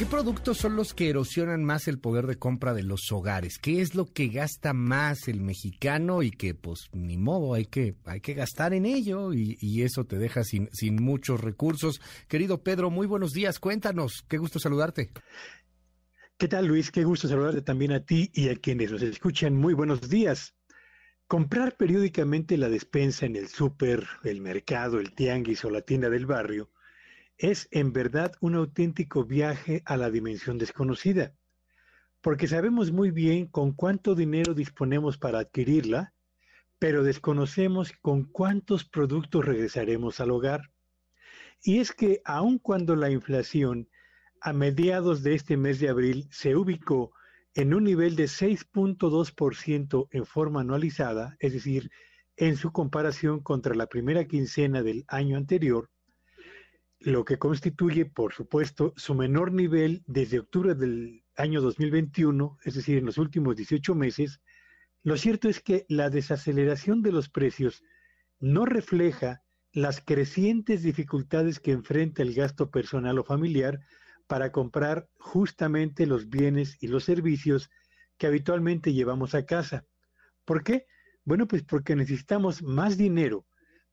¿Qué productos son los que erosionan más el poder de compra de los hogares? ¿Qué es lo que gasta más el mexicano y que pues ni modo hay que hay que gastar en ello y, y eso te deja sin, sin muchos recursos? Querido Pedro, muy buenos días, cuéntanos, qué gusto saludarte. ¿Qué tal Luis? Qué gusto saludarte también a ti y a quienes nos escuchan. Muy buenos días. Comprar periódicamente la despensa en el súper, el mercado, el tianguis o la tienda del barrio es en verdad un auténtico viaje a la dimensión desconocida, porque sabemos muy bien con cuánto dinero disponemos para adquirirla, pero desconocemos con cuántos productos regresaremos al hogar. Y es que aun cuando la inflación a mediados de este mes de abril se ubicó en un nivel de 6.2% en forma anualizada, es decir, en su comparación contra la primera quincena del año anterior, lo que constituye, por supuesto, su menor nivel desde octubre del año 2021, es decir, en los últimos 18 meses, lo cierto es que la desaceleración de los precios no refleja las crecientes dificultades que enfrenta el gasto personal o familiar para comprar justamente los bienes y los servicios que habitualmente llevamos a casa. ¿Por qué? Bueno, pues porque necesitamos más dinero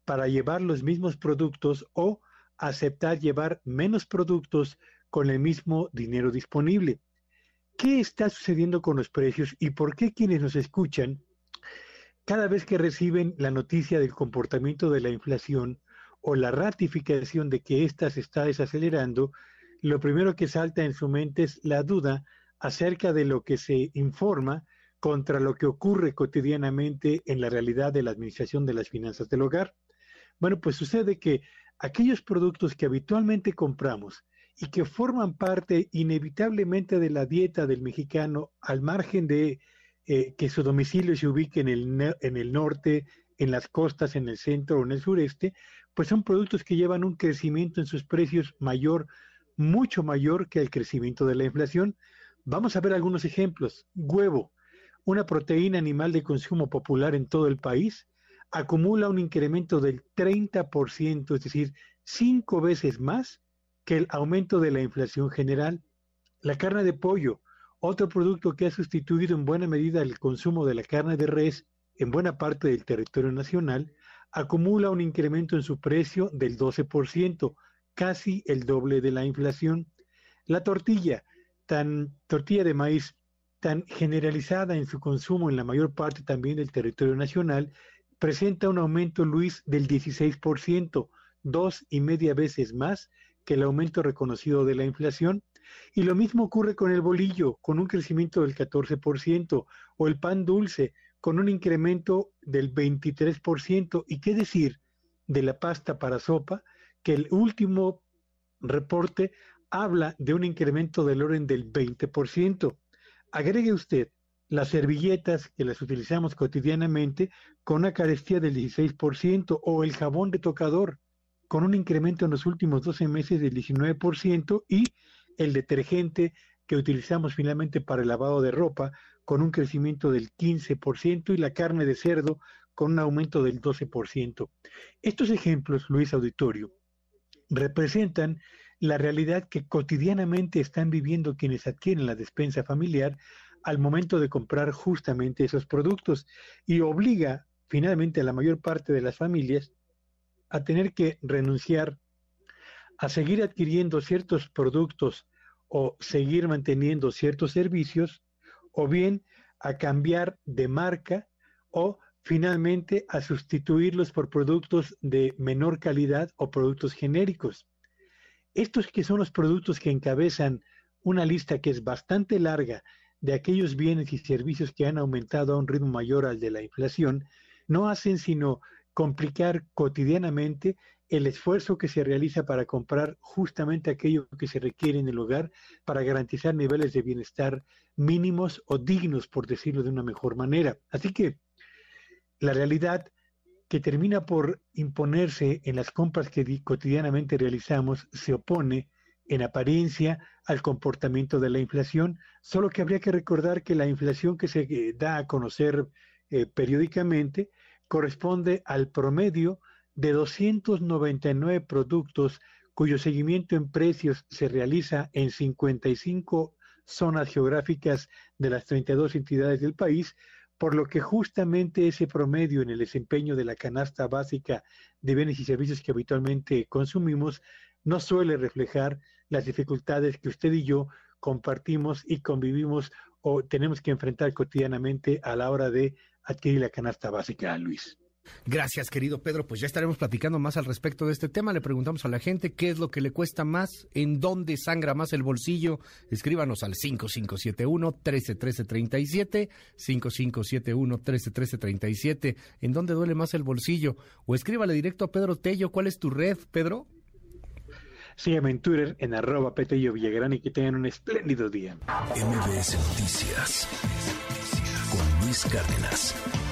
para llevar los mismos productos o aceptar llevar menos productos con el mismo dinero disponible. ¿Qué está sucediendo con los precios y por qué quienes nos escuchan, cada vez que reciben la noticia del comportamiento de la inflación o la ratificación de que ésta se está desacelerando, lo primero que salta en su mente es la duda acerca de lo que se informa contra lo que ocurre cotidianamente en la realidad de la administración de las finanzas del hogar. Bueno, pues sucede que aquellos productos que habitualmente compramos y que forman parte inevitablemente de la dieta del mexicano al margen de eh, que su domicilio se ubique en el, en el norte, en las costas, en el centro o en el sureste, pues son productos que llevan un crecimiento en sus precios mayor, mucho mayor que el crecimiento de la inflación. Vamos a ver algunos ejemplos. Huevo, una proteína animal de consumo popular en todo el país, acumula un incremento del 30%, es decir, cinco veces más que el aumento de la inflación general. La carne de pollo, otro producto que ha sustituido en buena medida el consumo de la carne de res en buena parte del territorio nacional, acumula un incremento en su precio del 12%, casi el doble de la inflación. La tortilla, tan tortilla de maíz tan generalizada en su consumo en la mayor parte también del territorio nacional, presenta un aumento, Luis, del 16%, dos y media veces más que el aumento reconocido de la inflación. Y lo mismo ocurre con el bolillo, con un crecimiento del 14%, o el pan dulce, con un incremento del 23%. ¿Y qué decir de la pasta para sopa? Que el último reporte habla de un incremento del orden del 20%. Agregue usted las servilletas que las utilizamos cotidianamente con una carestía del 16% o el jabón de tocador con un incremento en los últimos 12 meses del 19% y el detergente que utilizamos finalmente para el lavado de ropa con un crecimiento del 15% y la carne de cerdo con un aumento del 12%. Estos ejemplos, Luis Auditorio, representan la realidad que cotidianamente están viviendo quienes adquieren la despensa familiar al momento de comprar justamente esos productos y obliga finalmente a la mayor parte de las familias a tener que renunciar a seguir adquiriendo ciertos productos o seguir manteniendo ciertos servicios o bien a cambiar de marca o finalmente a sustituirlos por productos de menor calidad o productos genéricos. Estos que son los productos que encabezan una lista que es bastante larga de aquellos bienes y servicios que han aumentado a un ritmo mayor al de la inflación, no hacen sino complicar cotidianamente el esfuerzo que se realiza para comprar justamente aquello que se requiere en el hogar para garantizar niveles de bienestar mínimos o dignos, por decirlo de una mejor manera. Así que la realidad que termina por imponerse en las compras que cotidianamente realizamos se opone en apariencia al comportamiento de la inflación, solo que habría que recordar que la inflación que se eh, da a conocer eh, periódicamente corresponde al promedio de 299 productos cuyo seguimiento en precios se realiza en 55 zonas geográficas de las 32 entidades del país, por lo que justamente ese promedio en el desempeño de la canasta básica de bienes y servicios que habitualmente consumimos no suele reflejar las dificultades que usted y yo compartimos y convivimos o tenemos que enfrentar cotidianamente a la hora de adquirir la canasta básica, Luis. Gracias, querido Pedro. Pues ya estaremos platicando más al respecto de este tema. Le preguntamos a la gente qué es lo que le cuesta más, en dónde sangra más el bolsillo. Escríbanos al 5571-131337, 5571-131337, en dónde duele más el bolsillo. O escríbale directo a Pedro Tello. ¿Cuál es tu red, Pedro? Sígueme en Twitter en arroba Petello Villagrán y que tengan un espléndido día. MBS Noticias con Luis Cárdenas.